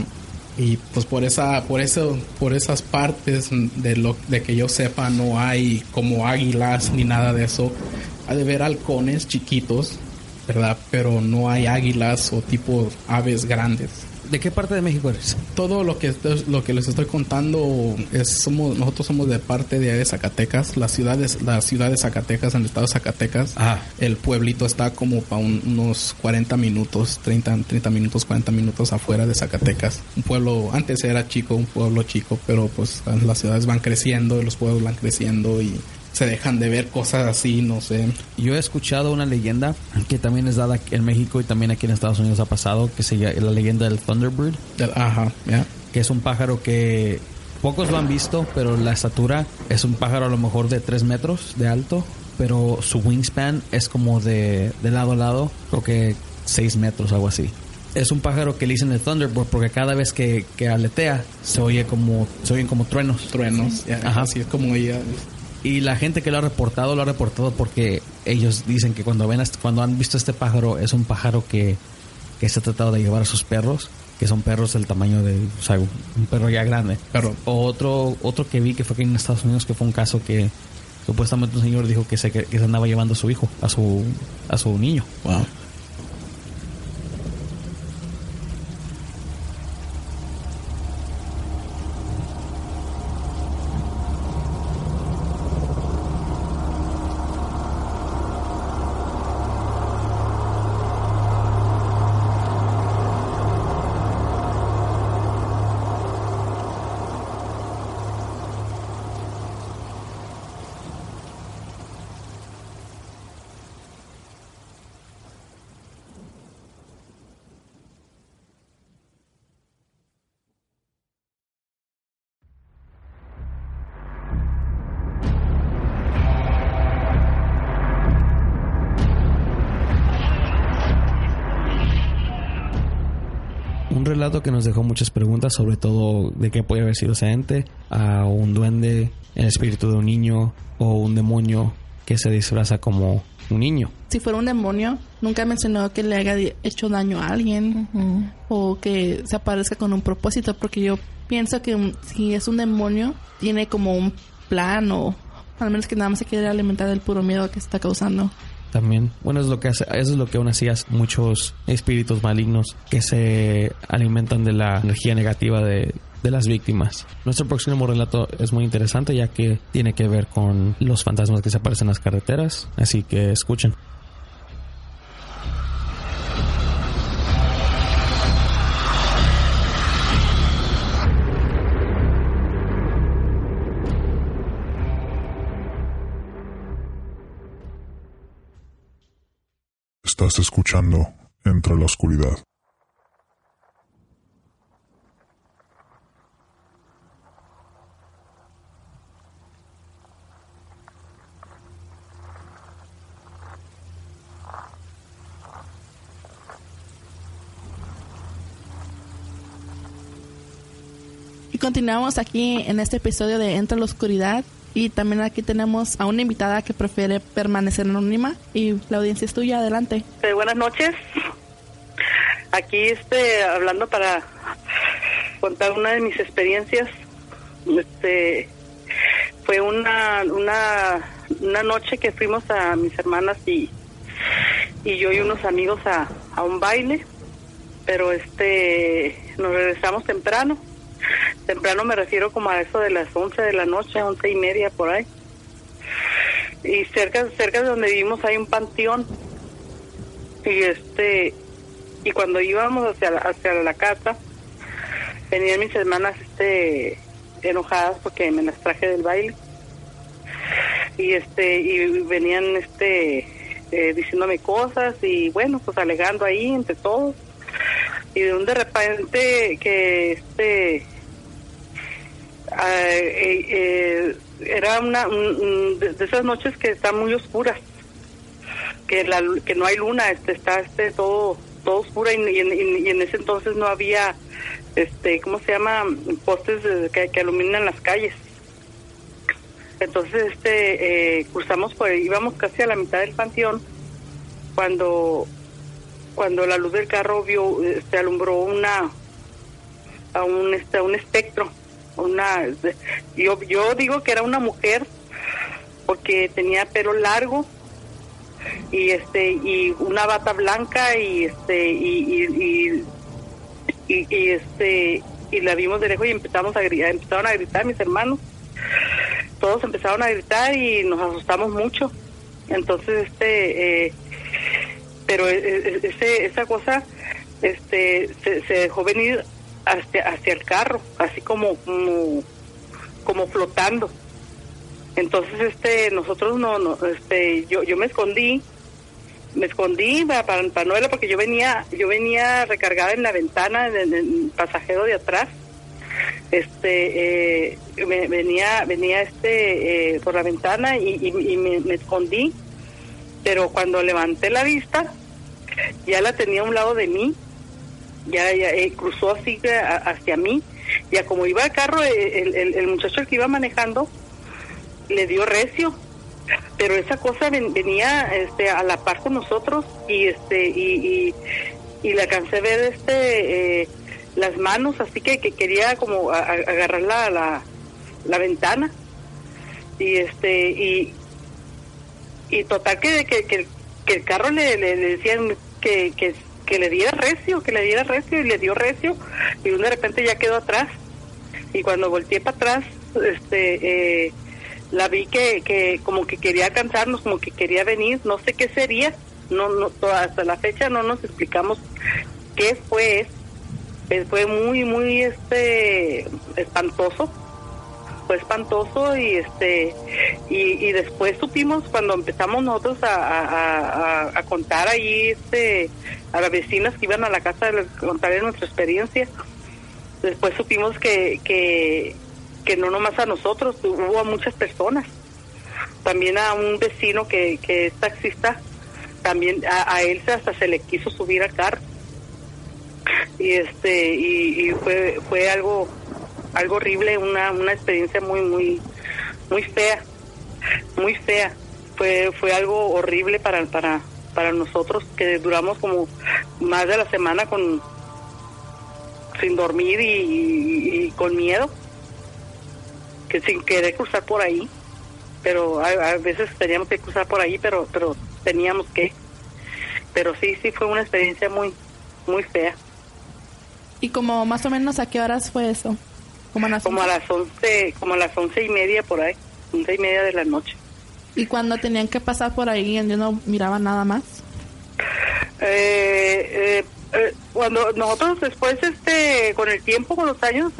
Y pues por esa, por eso, por esas partes de lo de que yo sepa no hay como águilas ni nada de eso. Ha de ver halcones chiquitos, ¿verdad? Pero no hay águilas o tipo aves grandes. ¿De qué parte de México eres? Todo lo que lo que les estoy contando es somos nosotros somos de parte de, Zacatecas, la ciudad de, la ciudad de Zacatecas en el estado de Zacatecas. Ajá. El pueblito está como para unos 40 minutos, 30, 30 minutos, 40 minutos afuera de Zacatecas. Un pueblo, antes era chico, un pueblo chico, pero pues las ciudades van creciendo, los pueblos van creciendo y se dejan de ver cosas así, no sé. Yo he escuchado una leyenda que también es dada en México y también aquí en Estados Unidos ha pasado, que se llama la leyenda del Thunderbird, Del- Ajá, ya. que es un pájaro que pocos lo han visto, pero la estatura es un pájaro a lo mejor de 3 metros de alto, pero su wingspan es como de, de lado a lado, creo que 6 metros, algo así. Es un pájaro que le dicen el Thunderbird porque cada vez que, que aletea se oye como se oyen como truenos. Truenos, ya, Ajá. así es como ella. Y la gente que lo ha reportado, lo ha reportado porque ellos dicen que cuando ven cuando han visto este pájaro, es un pájaro que, que se ha tratado de llevar a sus perros que son perros del tamaño de, o sea, un perro ya grande. O otro, otro que vi que fue aquí en Estados Unidos, que fue un caso que supuestamente un señor dijo que se, que se andaba llevando a su hijo, a su, a su niño. wow. Dejó muchas preguntas, sobre todo de qué puede haber sido ese ente, a un duende, el espíritu de un niño o un demonio que se disfraza como un niño. Si fuera un demonio, nunca mencionó que le haya hecho daño a alguien o que se aparezca con un propósito, porque yo pienso que un- si es un demonio, tiene como un plan o al menos que nada más se quiere alimentar del puro miedo que está causando. También, bueno, es lo que hace, eso es lo que aún así hace muchos espíritus malignos que se alimentan de la energía negativa de, de las víctimas. Nuestro próximo relato es muy interesante ya que tiene que ver con los fantasmas que se aparecen en las carreteras, así que escuchen. Estás escuchando Entre la Oscuridad. Y continuamos aquí en este episodio de Entre la Oscuridad. Y también aquí tenemos a una invitada que prefiere permanecer anónima. Y la audiencia es tuya, adelante. Eh, buenas noches. Aquí este hablando para contar una de mis experiencias. Este fue una una una noche que fuimos a mis hermanas y y yo y unos amigos a, a un baile, pero este nos regresamos temprano. Temprano me refiero como a eso de las 11 de la noche, once y media por ahí. Y cerca cerca de donde vivimos hay un panteón. Y este y cuando íbamos hacia la, hacia la casa venían mis hermanas este enojadas porque me las traje del baile. Y este y venían este eh, diciéndome cosas y bueno pues alegando ahí entre todos. Y de un de repente que este eh, eh, era una un- un- de esas noches que están muy oscuras que la que no hay luna este está este todo todo oscura y, y y- en ese entonces no había este cómo se llama postes que, que iluminan las calles. Entonces este eh, cruzamos por íbamos casi a la mitad del panteón cuando cuando la luz del carro vio este alumbró una a un este a un espectro una yo yo digo que era una mujer porque tenía pelo largo y este y una bata blanca y este y y, y, y- este y la vimos de lejos y empezamos a gritar empezaron a gritar mis hermanos. Todos empezaron a gritar y nos asustamos mucho. Entonces este eh, pero e- e- ese esa cosa este se, se dejó venir hacia hacia el carro así como como flotando. Entonces este nosotros no, no este yo yo me escondí me escondí para, verla porque yo venía yo venía recargada en la ventana en el, pasajero de atrás. Este eh, me- venía venía este eh, por la ventana y, y- y me, me escondí. Pero cuando levanté la vista ya la tenía a un lado de mí ya, ya eh, cruzó así que a- hacia mí ya como iba el carro eh, el, el, el muchacho que iba manejando le dio recio pero esa cosa ven- venía este a la par con nosotros y este y, y, y la alcancé a ver este eh, las manos, así que, que quería como agarrar la, la, la, ventana. Y este, y, y total que, que, que, el carro le, le, decían que, que, que le diera recio, que le diera recio, y le dio recio, y de repente ya quedó atrás. Y cuando volteé para atrás, este, eh, la vi que, que como que quería alcanzarnos, como que quería venir, no sé qué sería, no, no hasta la fecha no nos explicamos qué fue, eh, fue muy, muy este espantoso, fue espantoso y este y, después supimos cuando empezamos nosotros a, a, contar ahí este a las vecinas que iban a la casa a contar nuestra experiencia después supimos que, que que no nomás a nosotros, hubo a muchas personas. También a un vecino que, que es taxista, también a, a él hasta se le quiso subir al carro. Y este y, fue fue algo algo horrible, una, una experiencia muy muy muy fea, muy fea. Fue fue algo horrible para para para nosotros que duramos como más de la semana con sin dormir y con miedo que sin querer cruzar por ahí, pero a, veces teníamos que cruzar por ahí, pero pero teníamos que. Pero sí, sí fue una experiencia muy muy fea. ¿Y como más o menos a qué horas fue eso? Como a las, como a las once, como a las once y media por ahí, once y media de la noche. ¿Y cuando tenían que pasar por ahí, yo no miraba nada más? Eh, eh, eh, cuando nosotros después, este, con el tiempo, con los años,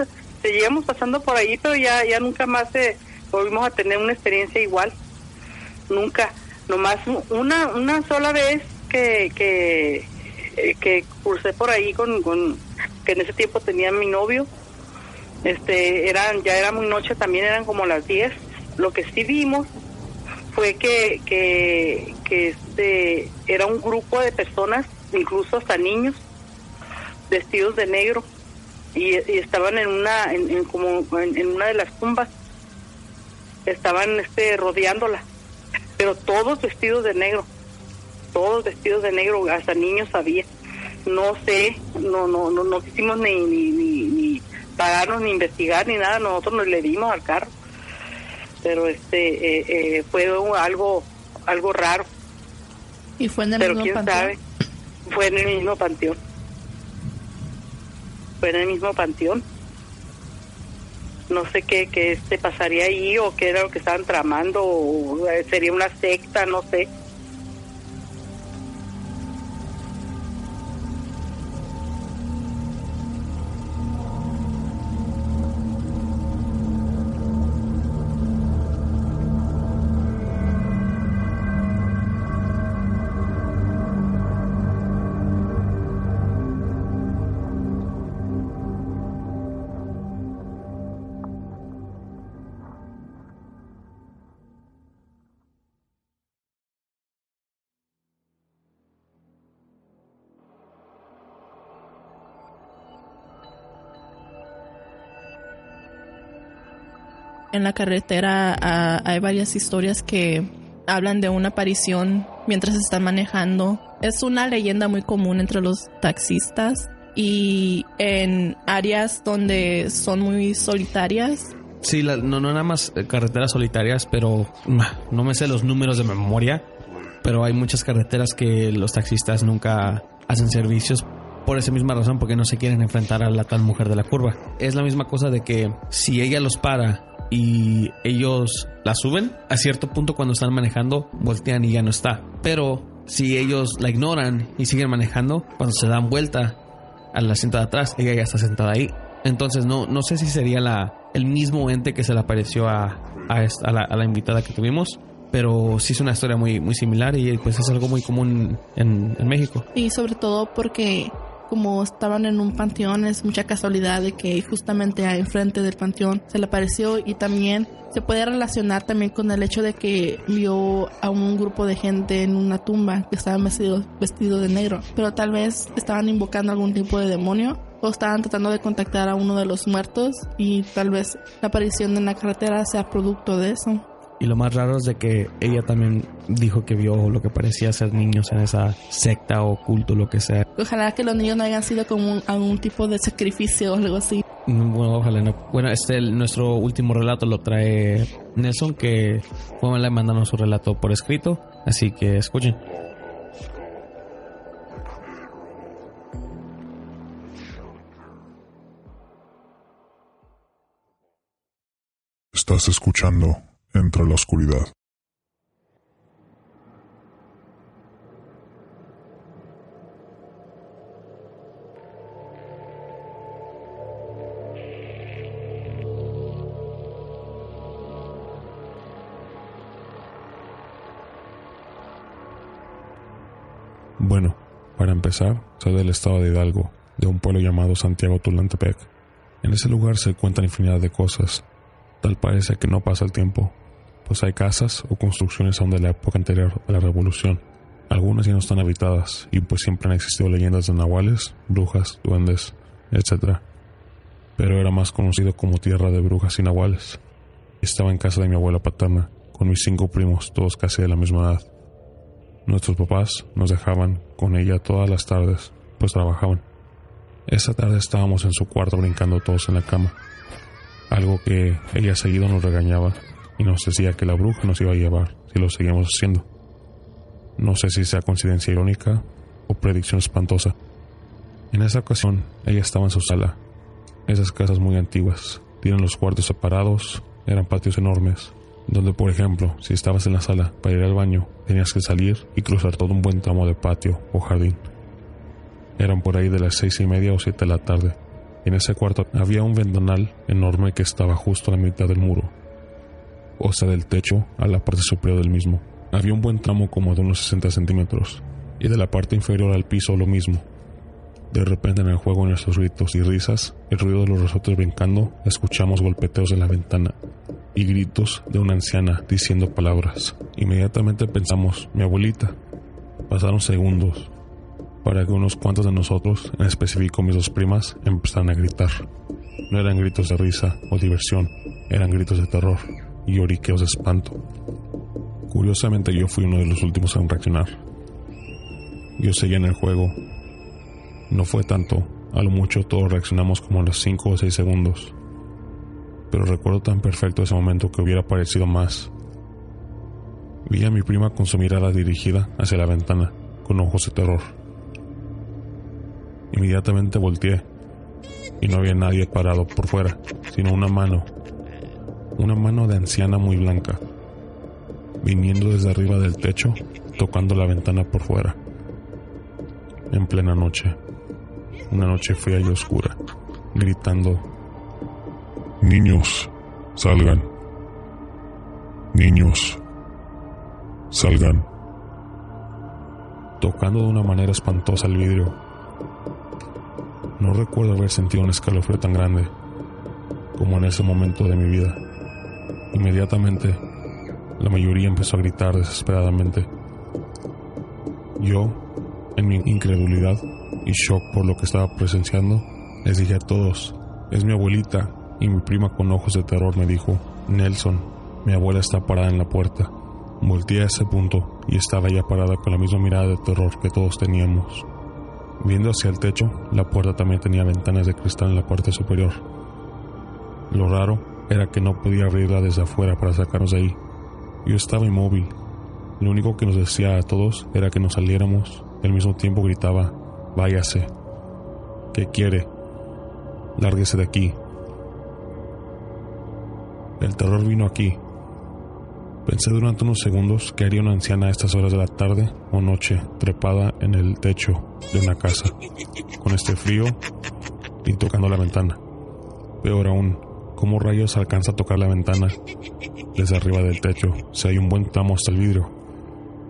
seguíamos pasando por ahí, pero ya, ya nunca más eh, volvimos a tener una experiencia igual. Nunca. Nomás una, una sola vez que, que, eh, que cursé por ahí con, con, que en ese tiempo tenía mi novio. Este, eran, ya era muy noche, también eran como las 10. Lo que sí vimos fue que, que, este, era un grupo de personas, incluso hasta niños, vestidos de negro y, estaban en una en, como en, una de las tumbas. Estaban este rodeándola pero todos vestidos de negro todos vestidos de negro hasta niños había. No sé no no no no quisimos ni ni, ni, pagarnos ni investigar ni nada nosotros nos le dimos al carro pero este eh, eh, fue algo algo raro y fue en el pero mismo quién sabe fue en el mismo panteón fue en el mismo panteón. No sé qué, qué este pasaría ahí o qué era lo que estaban tramando, o eh, sería una secta, no sé. En la carretera ah, hay varias historias que hablan de una aparición mientras están manejando. Es una leyenda muy común entre los taxistas y en áreas donde son muy solitarias. Sí, no, no nada más carreteras solitarias, pero no me sé los números de memoria, pero hay muchas carreteras que los taxistas nunca hacen servicios por esa misma razón, porque no se quieren enfrentar a la tal mujer de la curva. Es la misma cosa de que si ella los para y ellos la suben, a cierto punto cuando están manejando, voltean y ya no está. Pero si ellos la ignoran y siguen manejando, cuando se dan vuelta al asiento de atrás, ella ya está sentada ahí. Entonces no, no sé si sería la, el mismo ente que se le apareció a, la, a la, invitada que tuvimos. Pero sí es una historia muy, muy similar y pues es algo muy común en, en México. Y sobre todo porque como estaban en un panteón, es mucha casualidad de que justamente enfrente del panteón se le apareció y también se puede relacionar también con el hecho de que vio a un grupo de gente en una tumba que estaban vestidos vestido de negro, pero tal vez estaban invocando algún tipo de demonio o estaban tratando de contactar a uno de los muertos y tal vez la aparición en la carretera sea producto de eso. Y lo más raro es de que ella también dijo que vio lo que parecía ser niños en esa secta o culto, lo que sea. Ojalá que los niños no hayan sido como un- algún tipo de sacrificio o algo así. Bueno, ojalá no. Bueno, este, el- nuestro último relato lo trae Nelson, que fue mandando su relato por escrito. Así que escuchen. Estás escuchando Entre la Oscuridad. Bueno, para empezar, soy del estado de Hidalgo, de un pueblo llamado Santiago Tulantepec. En ese lugar se cuentan infinidad de cosas, Tal parece que no pasa el tiempo, pues hay casas o construcciones aún de la época anterior a la revolución. Algunas ya no están habitadas y pues siempre han existido leyendas de nahuales, brujas, duendes, etc. Pero era más conocido como tierra de brujas y nahuales. Estaba en casa de mi abuela paterna, con mis cinco primos, todos casi de la misma edad. Nuestros papás nos dejaban con ella todas las tardes, pues trabajaban. Esa tarde estábamos en su cuarto brincando todos en la cama algo que ella seguido nos regañaba y nos decía que la bruja nos iba a llevar si lo seguíamos haciendo. No sé si sea coincidencia irónica o predicción espantosa. En esa ocasión, ella estaba en su sala. Esas casas muy antiguas tienen los cuartos separados, eran patios enormes, donde por ejemplo, si estabas en la sala para ir al baño, tenías que salir y cruzar todo un buen tramo de patio o jardín. Eran por ahí de las seis y media o siete de la tarde. En ese cuarto había un ventanal enorme que estaba justo a la mitad del muro, o sea, del techo a la parte superior del mismo. Había un buen tramo como de unos 60 centímetros, y de la parte inferior al piso lo mismo. De repente en el juego de nuestros gritos y risas, el ruido de los resortes brincando, escuchamos golpeteos en la ventana y gritos de una anciana diciendo palabras. Inmediatamente pensamos, mi abuelita. Pasaron segundos, para que unos cuantos de nosotros, en específico mis dos primas, empezaran a gritar. No eran gritos de risa o diversión, eran gritos de terror y lloriqueos de espanto. Curiosamente yo fui uno de los últimos en reaccionar. Yo seguía en el juego. No fue tanto, a lo mucho todos reaccionamos como a los 5 o 6 segundos. Pero recuerdo tan perfecto ese momento que hubiera parecido más. Vi a mi prima con su mirada dirigida hacia la ventana, con ojos de terror. Inmediatamente volteé y no había nadie parado por fuera, sino una mano, una mano de anciana muy blanca, viniendo desde arriba del techo, tocando la ventana por fuera. En plena noche, una noche fría y oscura, gritando, Niños, salgan. Niños, salgan. Tocando de una manera espantosa el vidrio no recuerdo haber sentido un escalofrío tan grande como en ese momento de mi vida. Inmediatamente, la mayoría empezó a gritar desesperadamente. Yo, en mi incredulidad y shock por lo que estaba presenciando, les dije a todos, es mi abuelita, y mi prima con ojos de terror me dijo, Nelson, mi abuela está parada en la puerta. Volteé a ese punto y estaba ya parada con la misma mirada de terror que todos teníamos. Viendo hacia el techo, la puerta también tenía ventanas de cristal en la parte superior. Lo raro era que no podía abrirla desde afuera para sacarnos de ahí. Yo estaba inmóvil. Lo único que nos decía a todos era que nos saliéramos. Al mismo tiempo gritaba, váyase. ¿Qué quiere? Lárguese de aquí. El terror vino aquí. Pensé durante unos segundos que haría una anciana a estas horas de la tarde o noche trepada en el techo de una casa, con este frío y tocando la ventana. Peor aún, ¿cómo rayos alcanza a tocar la ventana desde arriba del techo si hay un buen tramo hasta el vidrio?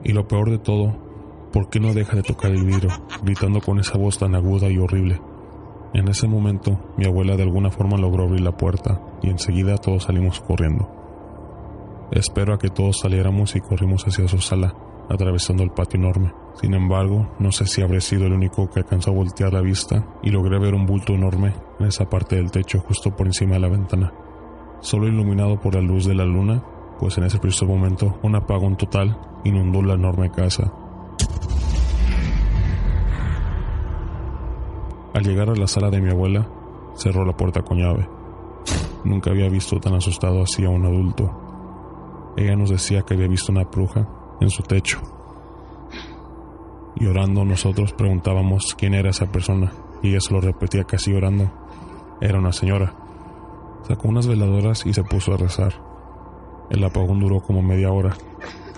Y lo peor de todo, ¿por qué no deja de tocar el vidrio, gritando con esa voz tan aguda y horrible? En ese momento, mi abuela de alguna forma logró abrir la puerta y enseguida todos salimos corriendo. Espero a que todos saliéramos y corrimos hacia su sala, atravesando el patio enorme. Sin embargo, no sé si habré sido el único que alcanzó a voltear la vista y logré ver un bulto enorme en esa parte del techo justo por encima de la ventana. Solo iluminado por la luz de la luna, pues en ese preciso momento un apagón total inundó la enorme casa. Al llegar a la sala de mi abuela, cerró la puerta con llave. Nunca había visto tan asustado así a un adulto. Ella nos decía que había visto una bruja en su techo. Y orando nosotros preguntábamos quién era esa persona y ella se lo repetía casi orando. Era una señora. Sacó unas veladoras y se puso a rezar. El apagón duró como media hora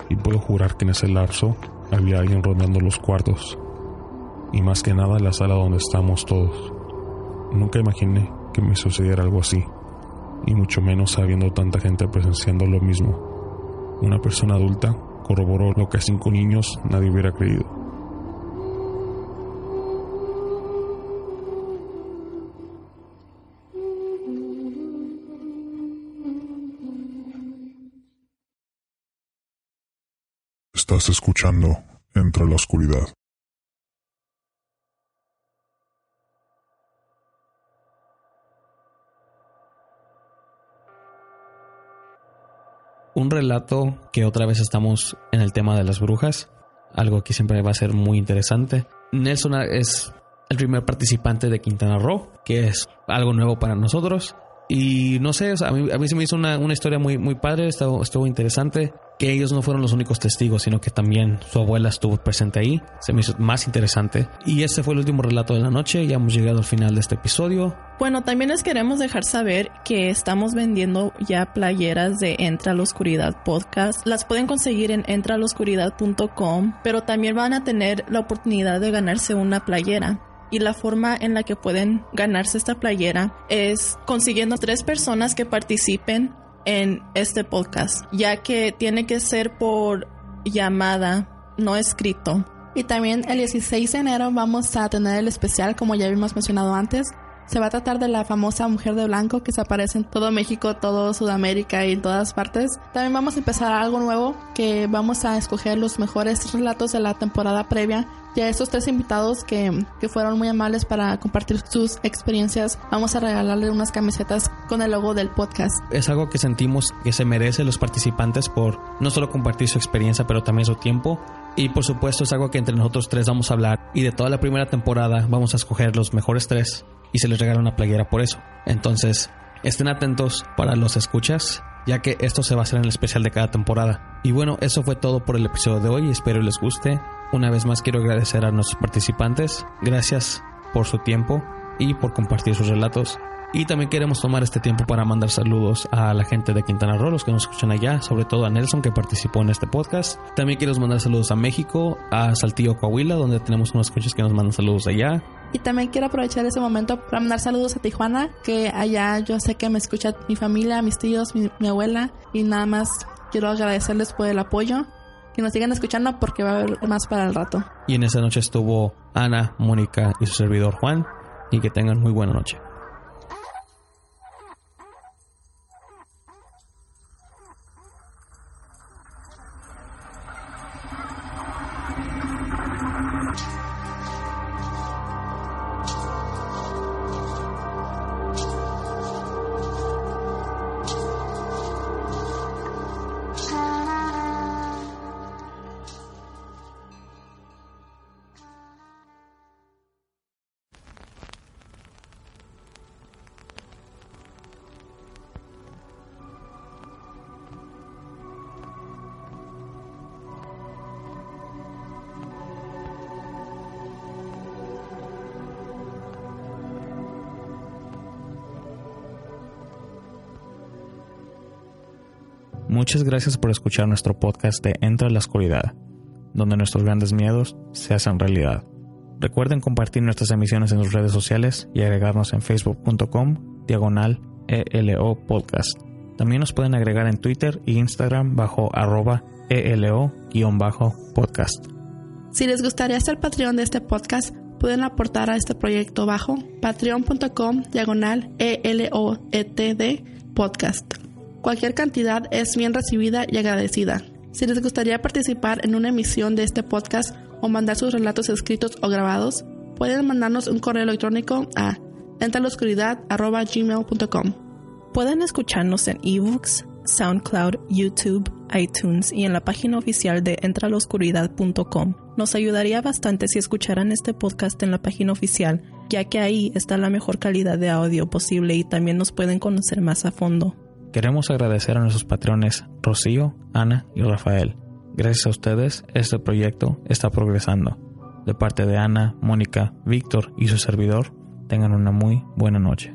y puedo jurar que en ese lapso había alguien rondando los cuartos y más que nada la sala donde estamos todos. Nunca imaginé que me sucediera algo así y mucho menos sabiendo tanta gente presenciando lo mismo. Una persona adulta corroboró lo que a cinco niños nadie hubiera creído. Estás escuchando Entre la Oscuridad. Un relato que otra vez estamos en el tema de las brujas, algo que siempre va a ser muy interesante. Nelson es el primer participante de Quintana Roo, que es algo nuevo para nosotros. Y no sé, a, mí, a, mí, se me hizo una, una historia muy, muy padre, estuvo, estuvo interesante que ellos no fueron los únicos testigos, sino que también su abuela estuvo presente ahí. Se me hizo más interesante. Y este fue el último relato de la noche. Ya hemos llegado al final de este episodio. Bueno, también les queremos dejar saber que estamos vendiendo ya playeras de Entra a la Oscuridad Podcast. Las pueden conseguir en entraloscuridad.com, pero también van a tener la oportunidad de ganarse una playera y la forma en la que pueden ganarse esta playera es consiguiendo tres personas que participen en este podcast, ya que tiene que ser por llamada, no escrito. Y también el 16 de enero vamos a tener el especial, como ya habíamos mencionado antes, se va a tratar de la famosa mujer de blanco que se aparece en todo México, todo Sudamérica y en todas partes. También vamos a empezar algo nuevo que vamos a escoger los mejores relatos de la temporada previa. Y a estos tres invitados que, que fueron muy amables para compartir sus experiencias, vamos a regalarle unas camisetas con el logo del podcast. Es algo que sentimos que se merece los participantes por no solo compartir su experiencia, pero también su tiempo. Y por supuesto es algo que entre nosotros tres vamos a hablar. Y de toda la primera temporada vamos a escoger los mejores tres y se les regala una playera por eso. Entonces, estén atentos para los escuchas, ya que esto se va a hacer en el especial de cada temporada. Y bueno, eso fue todo por el episodio de hoy, espero les guste. Una vez más quiero agradecer a nuestros participantes, gracias por su tiempo y por compartir sus relatos. Y también queremos tomar este tiempo para mandar saludos a la gente de Quintana Roo, los que nos escuchan allá, sobre todo a Nelson que participó en este podcast. También quiero mandar saludos a México, a Saltillo, Coahuila, donde tenemos unos coches que nos mandan saludos allá. Y también quiero aprovechar ese momento para mandar saludos a Tijuana, que allá yo sé que me escucha mi familia, mis tíos, mi, mi abuela, y nada más quiero agradecerles por el apoyo que nos sigan escuchando porque va a haber más para el rato. Y en esa noche estuvo Ana, Mónica y su servidor Juan. Y que tengan muy buena noche. Muchas gracias por escuchar nuestro podcast de Entra la Oscuridad, donde nuestros grandes miedos se hacen realidad. Recuerden compartir nuestras emisiones en sus redes sociales y agregarnos en facebook.com diagonal ELO podcast. También nos pueden agregar en Twitter e Instagram bajo arroba ELO-podcast. Si les gustaría ser Patreon de este podcast, pueden aportar a este proyecto bajo patreon.com diagonal ELOETD podcast. Cualquier cantidad es bien recibida y agradecida. Si les gustaría participar en una emisión de este podcast o mandar sus relatos escritos o grabados, pueden mandarnos un correo electrónico a entraloscuridad.gmail.com Pueden escucharnos en ebooks, SoundCloud, YouTube, iTunes y en la página oficial de entraloscuridad.com. Nos ayudaría bastante si escucharan este podcast en la página oficial, ya que ahí está la mejor calidad de audio posible y también nos pueden conocer más a fondo. Queremos agradecer a nuestros patrones Rocío, Ana y Rafael. Gracias a ustedes, este proyecto está progresando. De parte de Ana, Mónica, Víctor y su servidor, tengan una muy buena noche.